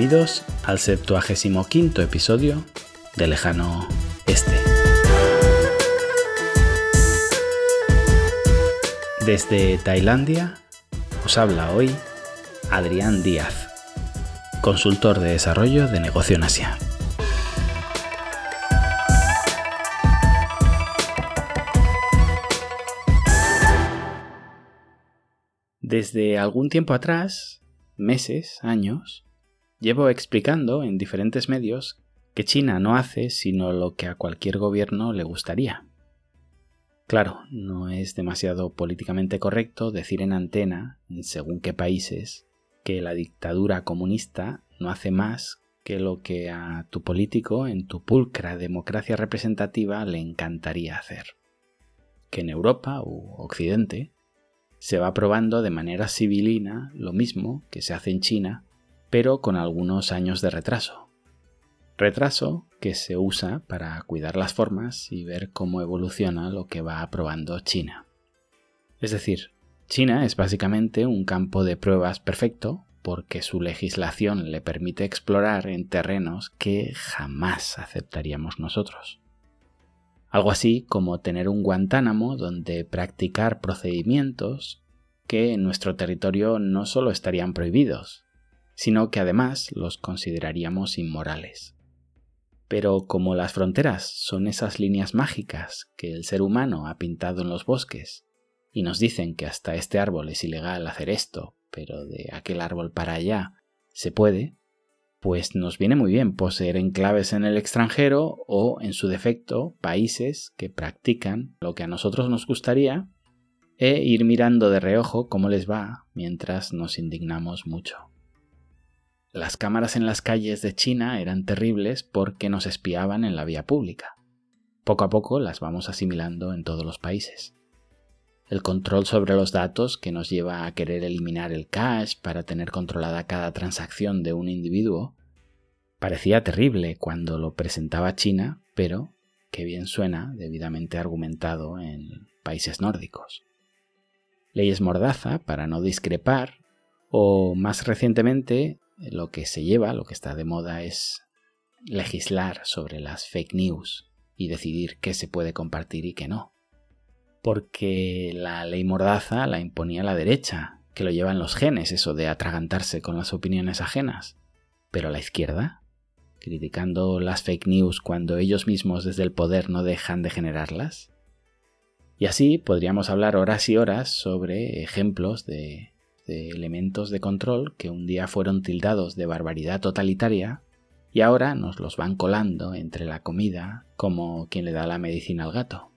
Bienvenidos al 75 episodio de Lejano Este. Desde Tailandia os habla hoy Adrián Díaz, consultor de desarrollo de negocio en Asia. Desde algún tiempo atrás, meses, años, llevo explicando en diferentes medios que China no hace sino lo que a cualquier gobierno le gustaría. Claro, no es demasiado políticamente correcto decir en antena, en según qué países, que la dictadura comunista no hace más que lo que a tu político en tu pulcra democracia representativa le encantaría hacer. Que en Europa u Occidente se va probando de manera civilina lo mismo que se hace en China, pero con algunos años de retraso. Retraso que se usa para cuidar las formas y ver cómo evoluciona lo que va aprobando China. Es decir, China es básicamente un campo de pruebas perfecto porque su legislación le permite explorar en terrenos que jamás aceptaríamos nosotros. Algo así como tener un Guantánamo donde practicar procedimientos que en nuestro territorio no solo estarían prohibidos, sino que además los consideraríamos inmorales. Pero como las fronteras son esas líneas mágicas que el ser humano ha pintado en los bosques, y nos dicen que hasta este árbol es ilegal hacer esto, pero de aquel árbol para allá se puede, pues nos viene muy bien poseer enclaves en el extranjero o, en su defecto, países que practican lo que a nosotros nos gustaría e ir mirando de reojo cómo les va mientras nos indignamos mucho. Las cámaras en las calles de China eran terribles porque nos espiaban en la vía pública. Poco a poco las vamos asimilando en todos los países. El control sobre los datos que nos lleva a querer eliminar el cash para tener controlada cada transacción de un individuo parecía terrible cuando lo presentaba China, pero que bien suena debidamente argumentado en países nórdicos. Leyes mordaza para no discrepar o más recientemente lo que se lleva, lo que está de moda es legislar sobre las fake news y decidir qué se puede compartir y qué no porque la ley mordaza la imponía la derecha, que lo lleva en los genes, eso de atragantarse con las opiniones ajenas. Pero la izquierda, criticando las fake news cuando ellos mismos desde el poder no dejan de generarlas. Y así podríamos hablar horas y horas sobre ejemplos de, de elementos de control que un día fueron tildados de barbaridad totalitaria y ahora nos los van colando entre la comida como quien le da la medicina al gato.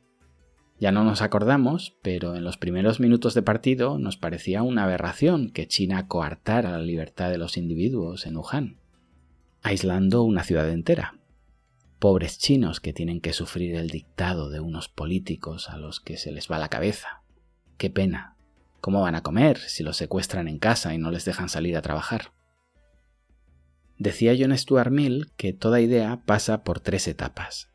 Ya no nos acordamos, pero en los primeros minutos de partido nos parecía una aberración que China coartara la libertad de los individuos en Wuhan, aislando una ciudad entera. Pobres chinos que tienen que sufrir el dictado de unos políticos a los que se les va la cabeza. Qué pena. ¿Cómo van a comer si los secuestran en casa y no les dejan salir a trabajar? Decía John Stuart Mill que toda idea pasa por tres etapas.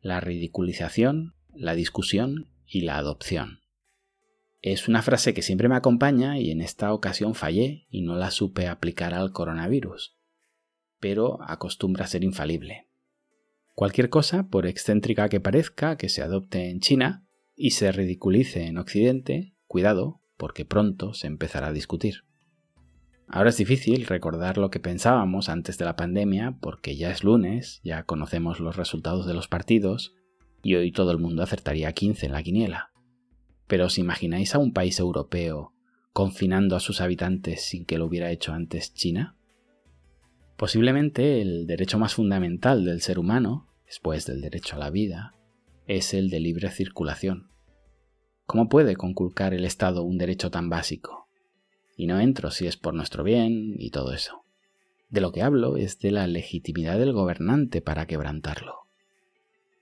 La ridiculización, la discusión y la adopción. Es una frase que siempre me acompaña y en esta ocasión fallé y no la supe aplicar al coronavirus, pero acostumbra ser infalible. Cualquier cosa, por excéntrica que parezca, que se adopte en China y se ridiculice en Occidente, cuidado, porque pronto se empezará a discutir. Ahora es difícil recordar lo que pensábamos antes de la pandemia porque ya es lunes, ya conocemos los resultados de los partidos y hoy todo el mundo acertaría 15 en la quiniela. Pero ¿os imagináis a un país europeo confinando a sus habitantes sin que lo hubiera hecho antes China? Posiblemente el derecho más fundamental del ser humano, después del derecho a la vida, es el de libre circulación. ¿Cómo puede conculcar el Estado un derecho tan básico? Y no entro si es por nuestro bien y todo eso. De lo que hablo es de la legitimidad del gobernante para quebrantarlo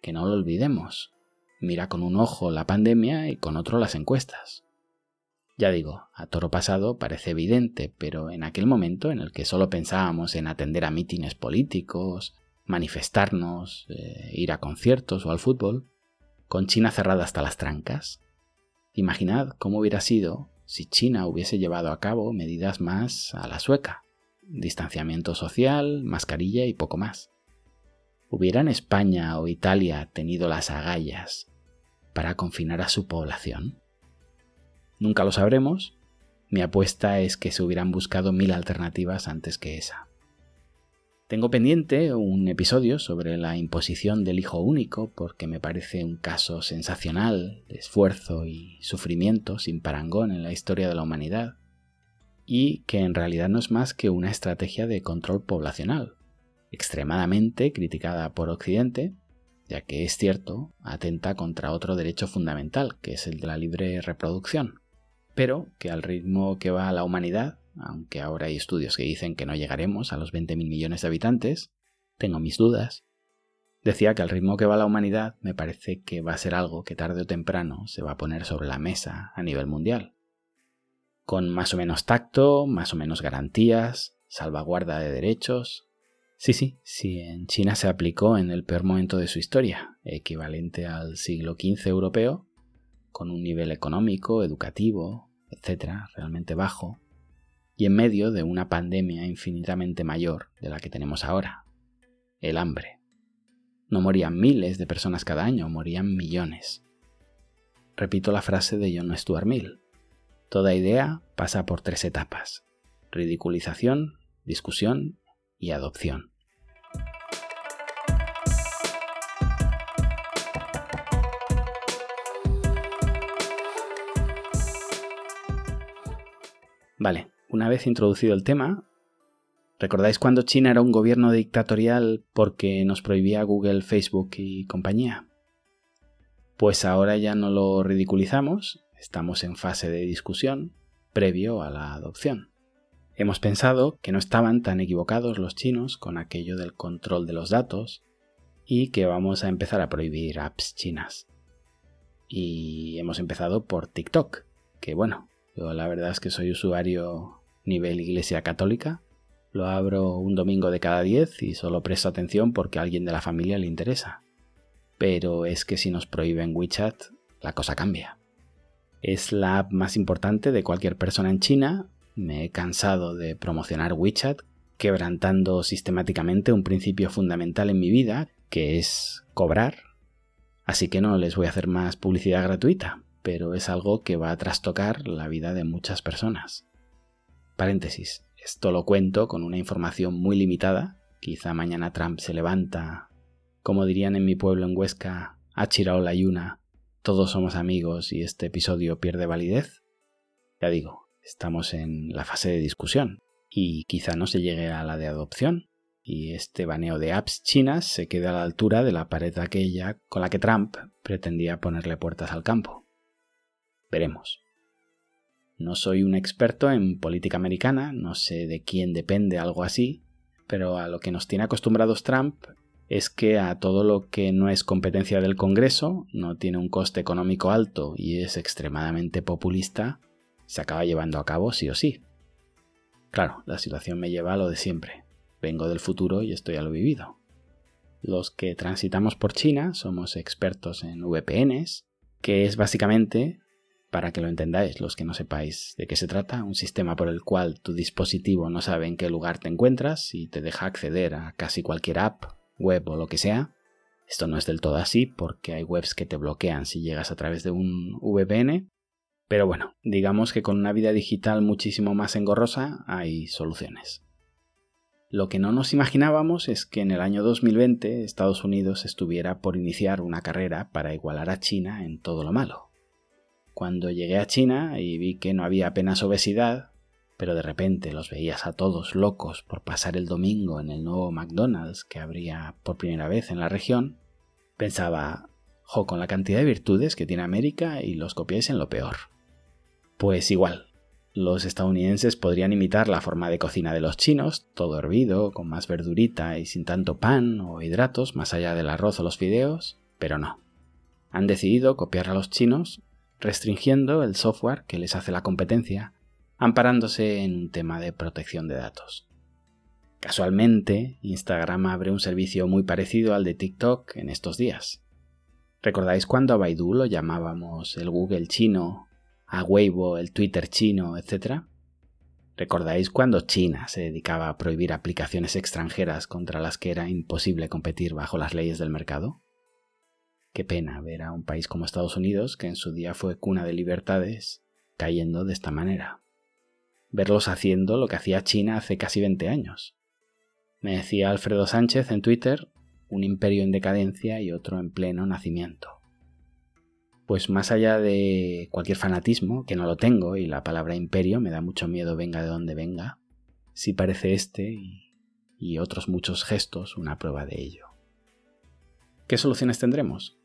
que no lo olvidemos. Mira con un ojo la pandemia y con otro las encuestas. Ya digo, a toro pasado parece evidente, pero en aquel momento en el que solo pensábamos en atender a mítines políticos, manifestarnos, eh, ir a conciertos o al fútbol, con China cerrada hasta las trancas, imaginad cómo hubiera sido si China hubiese llevado a cabo medidas más a la sueca, distanciamiento social, mascarilla y poco más. ¿Hubieran España o Italia tenido las agallas para confinar a su población? Nunca lo sabremos. Mi apuesta es que se hubieran buscado mil alternativas antes que esa. Tengo pendiente un episodio sobre la imposición del hijo único porque me parece un caso sensacional de esfuerzo y sufrimiento sin parangón en la historia de la humanidad y que en realidad no es más que una estrategia de control poblacional, extremadamente criticada por Occidente, ya que es cierto, atenta contra otro derecho fundamental, que es el de la libre reproducción, pero que al ritmo que va la humanidad, aunque ahora hay estudios que dicen que no llegaremos a los 20.000 millones de habitantes, tengo mis dudas. Decía que al ritmo que va la humanidad me parece que va a ser algo que tarde o temprano se va a poner sobre la mesa a nivel mundial con más o menos tacto, más o menos garantías, salvaguarda de derechos. Sí, sí, sí, en China se aplicó en el peor momento de su historia, equivalente al siglo XV europeo, con un nivel económico, educativo, etcétera, realmente bajo, y en medio de una pandemia infinitamente mayor de la que tenemos ahora, el hambre. No morían miles de personas cada año, morían millones. Repito la frase de John Stuart Mill. Toda idea pasa por tres etapas. Ridiculización, discusión y adopción. Vale, una vez introducido el tema, ¿recordáis cuando China era un gobierno dictatorial porque nos prohibía Google, Facebook y compañía? Pues ahora ya no lo ridiculizamos Estamos en fase de discusión previo a la adopción. Hemos pensado que no estaban tan equivocados los chinos con aquello del control de los datos y que vamos a empezar a prohibir apps chinas. Y hemos empezado por TikTok, que bueno, yo la verdad es que soy usuario nivel Iglesia Católica, lo abro un domingo de cada diez y solo presto atención porque a alguien de la familia le interesa. Pero es que si nos prohíben WeChat, la cosa cambia. Es la app más importante de cualquier persona en China. Me he cansado de promocionar WeChat, quebrantando sistemáticamente un principio fundamental en mi vida, que es cobrar. Así que no les voy a hacer más publicidad gratuita, pero es algo que va a trastocar la vida de muchas personas. Paréntesis. Esto lo cuento con una información muy limitada. Quizá mañana Trump se levanta, como dirían en mi pueblo en Huesca, ha chirado la yuna todos somos amigos y este episodio pierde validez, ya digo, estamos en la fase de discusión y quizá no se llegue a la de adopción y este baneo de apps chinas se quede a la altura de la pared aquella con la que Trump pretendía ponerle puertas al campo. Veremos. No soy un experto en política americana, no sé de quién depende algo así, pero a lo que nos tiene acostumbrados Trump es que a todo lo que no es competencia del Congreso, no tiene un coste económico alto y es extremadamente populista, se acaba llevando a cabo sí o sí. Claro, la situación me lleva a lo de siempre. Vengo del futuro y estoy a lo vivido. Los que transitamos por China somos expertos en VPNs, que es básicamente, para que lo entendáis los que no sepáis de qué se trata, un sistema por el cual tu dispositivo no sabe en qué lugar te encuentras y te deja acceder a casi cualquier app web o lo que sea. Esto no es del todo así porque hay webs que te bloquean si llegas a través de un VPN. Pero bueno, digamos que con una vida digital muchísimo más engorrosa hay soluciones. Lo que no nos imaginábamos es que en el año 2020 Estados Unidos estuviera por iniciar una carrera para igualar a China en todo lo malo. Cuando llegué a China y vi que no había apenas obesidad, pero de repente los veías a todos locos por pasar el domingo en el nuevo McDonald's que habría por primera vez en la región, pensaba, jo, con la cantidad de virtudes que tiene América y los copiáis en lo peor. Pues igual, los estadounidenses podrían imitar la forma de cocina de los chinos, todo hervido, con más verdurita y sin tanto pan o hidratos más allá del arroz o los fideos, pero no. Han decidido copiar a los chinos restringiendo el software que les hace la competencia amparándose en un tema de protección de datos. Casualmente, Instagram abre un servicio muy parecido al de TikTok en estos días. ¿Recordáis cuando a Baidu lo llamábamos el Google chino, a Weibo el Twitter chino, etc.? ¿Recordáis cuando China se dedicaba a prohibir aplicaciones extranjeras contra las que era imposible competir bajo las leyes del mercado? Qué pena ver a un país como Estados Unidos, que en su día fue cuna de libertades, cayendo de esta manera. Verlos haciendo lo que hacía China hace casi 20 años. Me decía Alfredo Sánchez en Twitter, un imperio en decadencia y otro en pleno nacimiento. Pues más allá de cualquier fanatismo, que no lo tengo y la palabra imperio me da mucho miedo venga de donde venga, sí parece este y otros muchos gestos una prueba de ello. ¿Qué soluciones tendremos?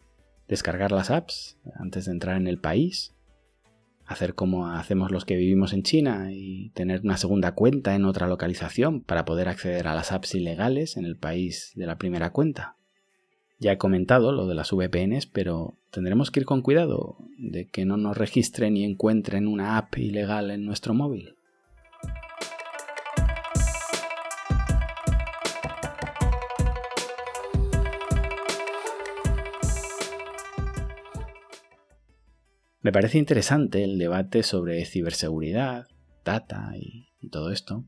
Descargar las apps antes de entrar en el país, hacer como hacemos los que vivimos en China y tener una segunda cuenta en otra localización para poder acceder a las apps ilegales en el país de la primera cuenta. Ya he comentado lo de las VPNs, pero tendremos que ir con cuidado de que no nos registren y encuentren una app ilegal en nuestro móvil. Me parece interesante el debate sobre ciberseguridad, data y, todo esto.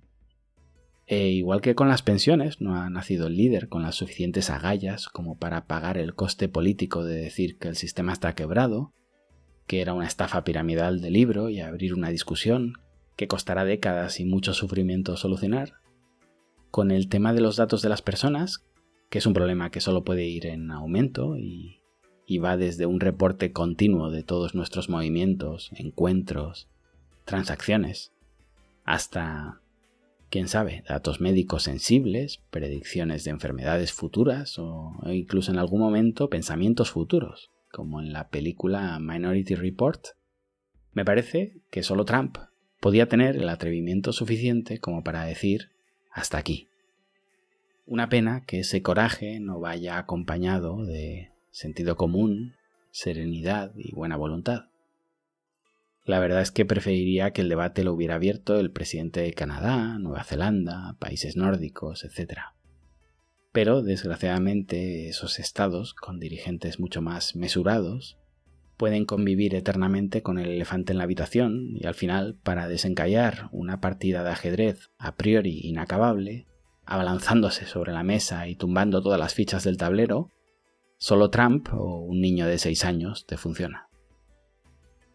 E igual que con las pensiones, no ha nacido el líder con las suficientes agallas como para pagar el coste político de decir que el sistema está quebrado, que era una estafa piramidal de libro y abrir una discusión que costará décadas y mucho sufrimiento solucionar. Con el tema de los datos de las personas, que es un problema que solo puede ir en aumento y y va desde un reporte continuo de todos nuestros movimientos, encuentros, transacciones, hasta, quién sabe, datos médicos sensibles, predicciones de enfermedades futuras o incluso en algún momento pensamientos futuros, como en la película Minority Report. Me parece que solo Trump podía tener el atrevimiento suficiente como para decir hasta aquí. Una pena que ese coraje no vaya acompañado de sentido común, serenidad y buena voluntad. La verdad es que preferiría que el debate lo hubiera abierto el presidente de Canadá, Nueva Zelanda, países nórdicos, etc. Pero, desgraciadamente, esos estados, con dirigentes mucho más mesurados, pueden convivir eternamente con el elefante en la habitación y al final, para desencallar una partida de ajedrez a priori inacabable, abalanzándose sobre la mesa y tumbando todas las fichas del tablero, Solo Trump o un niño de 6 años te funciona.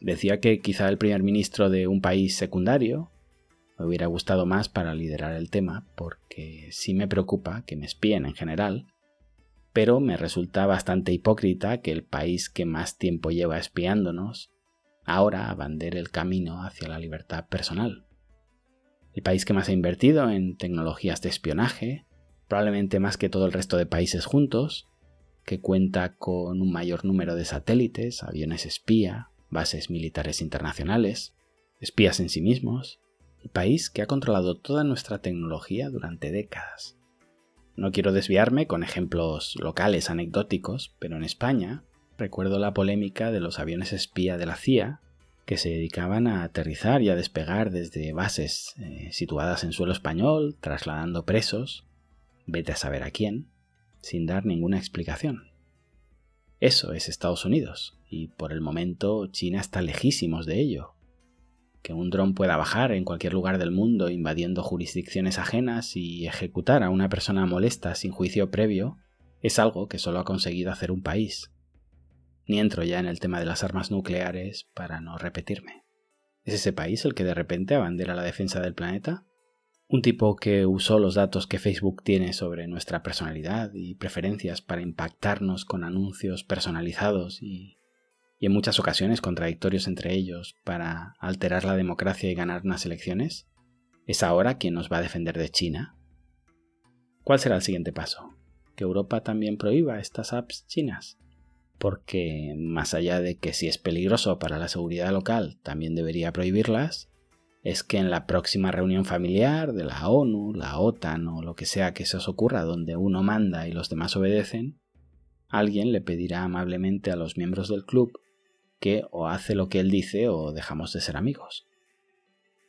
Decía que quizá el primer ministro de un país secundario me hubiera gustado más para liderar el tema, porque sí me preocupa que me espíen en general, pero me resulta bastante hipócrita que el país que más tiempo lleva espiándonos ahora abandere el camino hacia la libertad personal. El país que más ha invertido en tecnologías de espionaje, probablemente más que todo el resto de países juntos, que cuenta con un mayor número de satélites, aviones espía, bases militares internacionales, espías en sí mismos, el país que ha controlado toda nuestra tecnología durante décadas. No quiero desviarme con ejemplos locales anecdóticos, pero en España recuerdo la polémica de los aviones espía de la CIA que se dedicaban a aterrizar y a despegar desde bases eh, situadas en suelo español, trasladando presos, vete a saber a quién, sin dar ninguna explicación. Eso es Estados Unidos, y por el momento China está lejísimos de ello. Que un dron pueda bajar en cualquier lugar del mundo invadiendo jurisdicciones ajenas y ejecutar a una persona molesta sin juicio previo es algo que solo ha conseguido hacer un país. Ni entro ya en el tema de las armas nucleares para no repetirme. ¿Es ese país el que de repente abandera la defensa del planeta? Un tipo que usó los datos que Facebook tiene sobre nuestra personalidad y preferencias para impactarnos con anuncios personalizados y, en muchas ocasiones contradictorios entre ellos para alterar la democracia y ganar unas elecciones, es ahora quien nos va a defender de China. ¿Cuál será el siguiente paso? ¿Que Europa también prohíba estas apps chinas? Porque más allá de que si es peligroso para la seguridad local también debería prohibirlas, es que en la próxima reunión familiar de la ONU, la OTAN o lo que sea que se os ocurra donde uno manda y los demás obedecen, alguien le pedirá amablemente a los miembros del club que o hace lo que él dice o dejamos de ser amigos.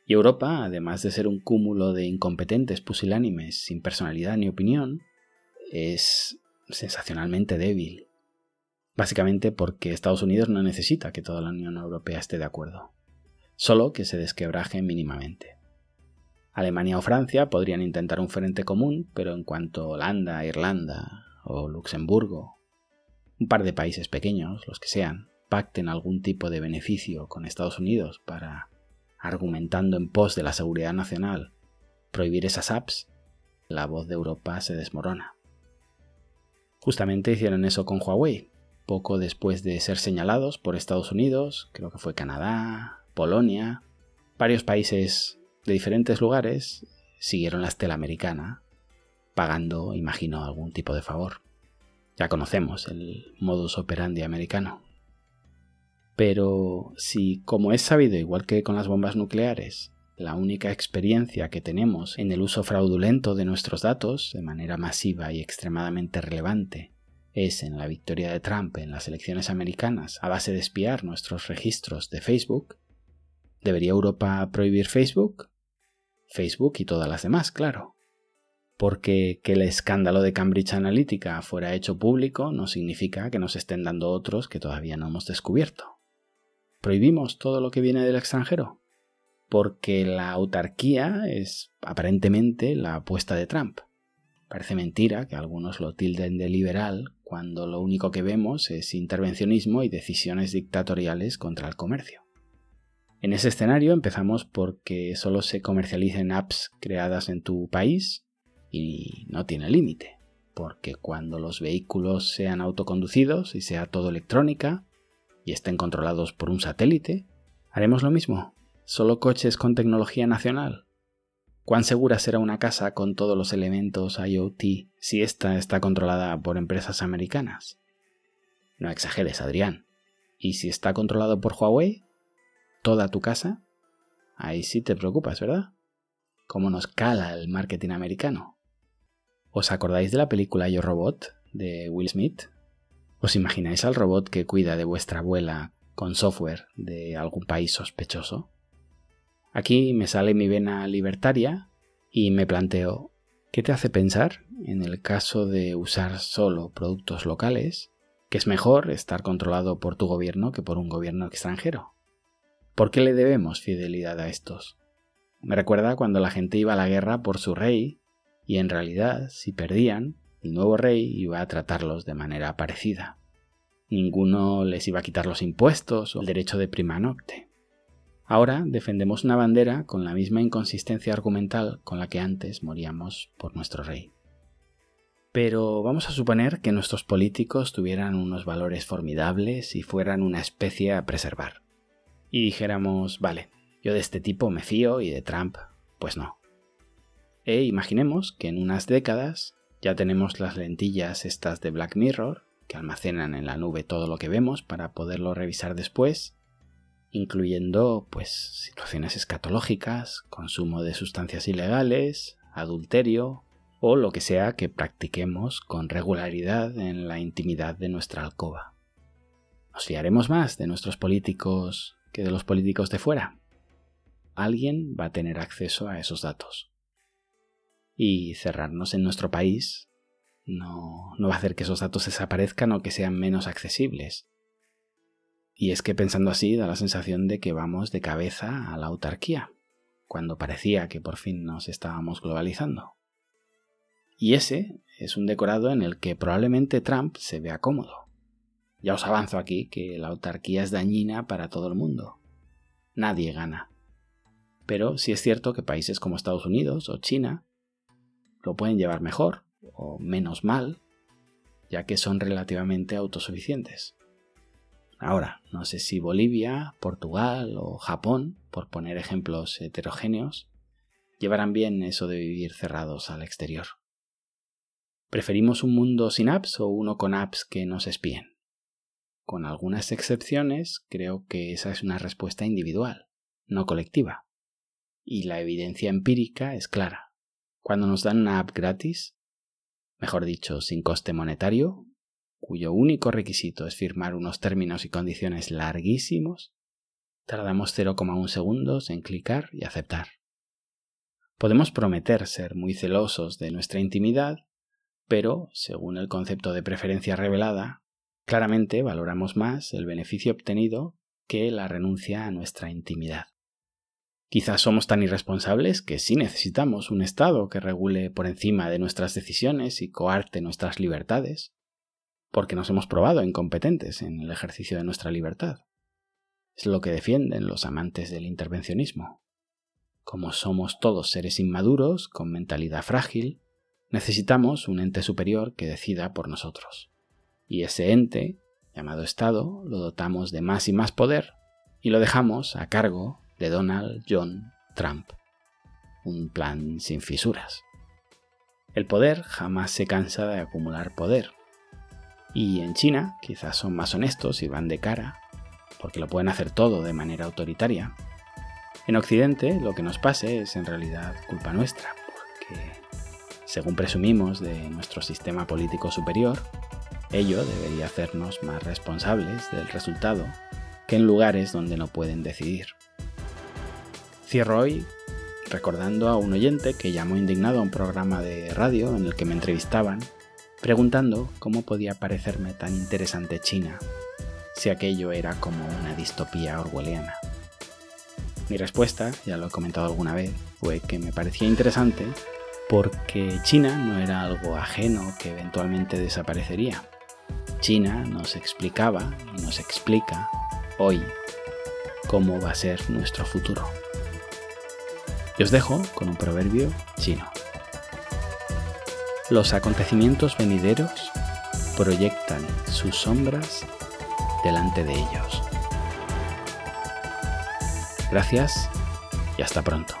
Y Europa, además de ser un cúmulo de incompetentes pusilánimes sin personalidad ni opinión, es sensacionalmente débil. Básicamente porque Estados Unidos no necesita que toda la Unión Europea esté de acuerdo solo que se desquebraje mínimamente. Alemania o Francia podrían intentar un frente común, pero en cuanto Holanda, Irlanda o Luxemburgo, un par de países pequeños, los que sean, pacten algún tipo de beneficio con Estados Unidos para, argumentando en pos de la seguridad nacional, prohibir esas apps, la voz de Europa se desmorona. Justamente hicieron eso con Huawei, poco después de ser señalados por Estados Unidos, creo que fue Canadá, Polonia, varios países de diferentes lugares siguieron la estela americana, pagando, imagino, algún tipo de favor. Ya conocemos el modus operandi americano. Pero si, como es sabido, igual que con las bombas nucleares, la única experiencia que tenemos en el uso fraudulento de nuestros datos de manera masiva y extremadamente relevante es en la victoria de Trump en las elecciones americanas a base de espiar nuestros registros de Facebook, ¿debería Europa prohibir Facebook? Facebook y todas las demás, claro. Porque que el escándalo de Cambridge Analytica fuera hecho público no significa que nos estén dando otros que todavía no hemos descubierto. ¿Prohibimos todo lo que viene del extranjero? Porque la autarquía es aparentemente la apuesta de Trump. Parece mentira que algunos lo tilden de liberal cuando lo único que vemos es intervencionismo y decisiones dictatoriales contra el comercio. En ese escenario empezamos porque solo se comercialicen apps creadas en tu país y no tiene límite, porque cuando los vehículos sean autoconducidos y sea todo electrónica y estén controlados por un satélite, haremos lo mismo, solo coches con tecnología nacional. ¿Cuán segura será una casa con todos los elementos IoT si ésta está controlada por empresas americanas? No exageres, Adrián. ¿Y si está controlado por Huawei? Toda tu casa, ahí sí te preocupas, ¿verdad? ¿Cómo nos cala el marketing americano? ¿Os acordáis de la película Yo Robot de Will Smith? ¿Os imagináis al robot que cuida de vuestra abuela con software de algún país sospechoso? Aquí me sale mi vena libertaria y me planteo, ¿qué te hace pensar, en el caso de usar solo productos locales, que es mejor estar controlado por tu gobierno que por un gobierno extranjero? ¿Por qué le debemos fidelidad a estos? Me recuerda cuando la gente iba a la guerra por su rey y en realidad, si perdían, el nuevo rey iba a tratarlos de manera parecida. Ninguno les iba a quitar los impuestos o el derecho de prima nocte. Ahora defendemos una bandera con la misma inconsistencia argumental con la que antes moríamos por nuestro rey. Pero vamos a suponer que nuestros políticos tuvieran unos valores formidables y fueran una especie a preservar y dijéramos, vale, yo de este tipo me fío y de Trump, pues no. E imaginemos que en unas décadas ya tenemos las lentillas estas de Black Mirror, que almacenan en la nube todo lo que vemos para poderlo revisar después, incluyendo pues situaciones escatológicas, consumo de sustancias ilegales, adulterio o lo que sea que practiquemos con regularidad en la intimidad de nuestra alcoba. ¿Nos fiaremos más de nuestros políticos que de los políticos de fuera. Alguien va a tener acceso a esos datos. Y cerrarnos en nuestro país no, no va a hacer que esos datos desaparezcan o que sean menos accesibles. Y es que pensando así da la sensación de que vamos de cabeza a la autarquía, cuando parecía que por fin nos estábamos globalizando. Y ese es un decorado en el que probablemente Trump se vea cómodo. Ya os avanzo aquí que la autarquía es dañina para todo el mundo. Nadie gana. Pero sí es cierto que países como Estados Unidos o China lo pueden llevar mejor o menos mal, ya que son relativamente autosuficientes. Ahora, no sé si Bolivia, Portugal o Japón, por poner ejemplos heterogéneos, llevarán bien eso de vivir cerrados al exterior. ¿Preferimos un mundo sin apps o uno con apps que nos espíen? Con algunas excepciones, creo que esa es una respuesta individual, no colectiva. Y la evidencia empírica es clara. Cuando nos dan una app gratis, mejor dicho, sin coste monetario, cuyo único requisito es firmar unos términos y condiciones larguísimos, tardamos 0,1 segundos en clicar y aceptar. Podemos prometer ser muy celosos de nuestra intimidad, pero, según el concepto de preferencia revelada, Claramente valoramos más el beneficio obtenido que la renuncia a nuestra intimidad. Quizás somos tan irresponsables que sí necesitamos un Estado que regule por encima de nuestras decisiones y coarte nuestras libertades, porque nos hemos probado incompetentes en el ejercicio de nuestra libertad. Es lo que defienden los amantes del intervencionismo. Como somos todos seres inmaduros, con mentalidad frágil, necesitamos un ente superior que decida por nosotros. Y ese ente, llamado Estado, lo dotamos de más y más poder y lo dejamos a cargo de Donald John Trump. Un plan sin fisuras. El poder jamás se cansa de acumular poder. Y en China quizás son más honestos y van de cara, porque lo pueden hacer todo de manera autoritaria. En Occidente lo que nos pase es en realidad culpa nuestra, porque, según presumimos de nuestro sistema político superior, ello debería hacernos más responsables del resultado que en lugares donde no pueden decidir. Cierro hoy recordando a un oyente que llamó indignado a un programa de radio en el que me entrevistaban, preguntando cómo podía parecerme tan interesante China, si aquello era como una distopía orwelliana. Mi respuesta, ya lo he comentado alguna vez, fue que me parecía interesante porque China no era algo ajeno que eventualmente desaparecería. China nos explicaba y nos explica hoy cómo va a ser nuestro futuro. Y os dejo con un proverbio chino. Los acontecimientos venideros proyectan sus sombras delante de ellos. Gracias y hasta pronto.